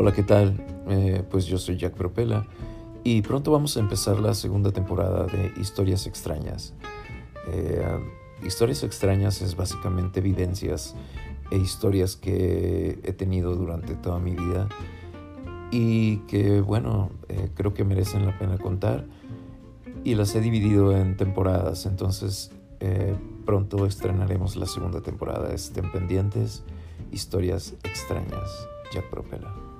Hola, ¿qué tal? Eh, pues yo soy Jack Propela y pronto vamos a empezar la segunda temporada de Historias Extrañas. Eh, historias Extrañas es básicamente evidencias e historias que he tenido durante toda mi vida y que, bueno, eh, creo que merecen la pena contar y las he dividido en temporadas, entonces pronto estrenaremos la segunda temporada. Estén pendientes, historias extrañas. Jack Propela.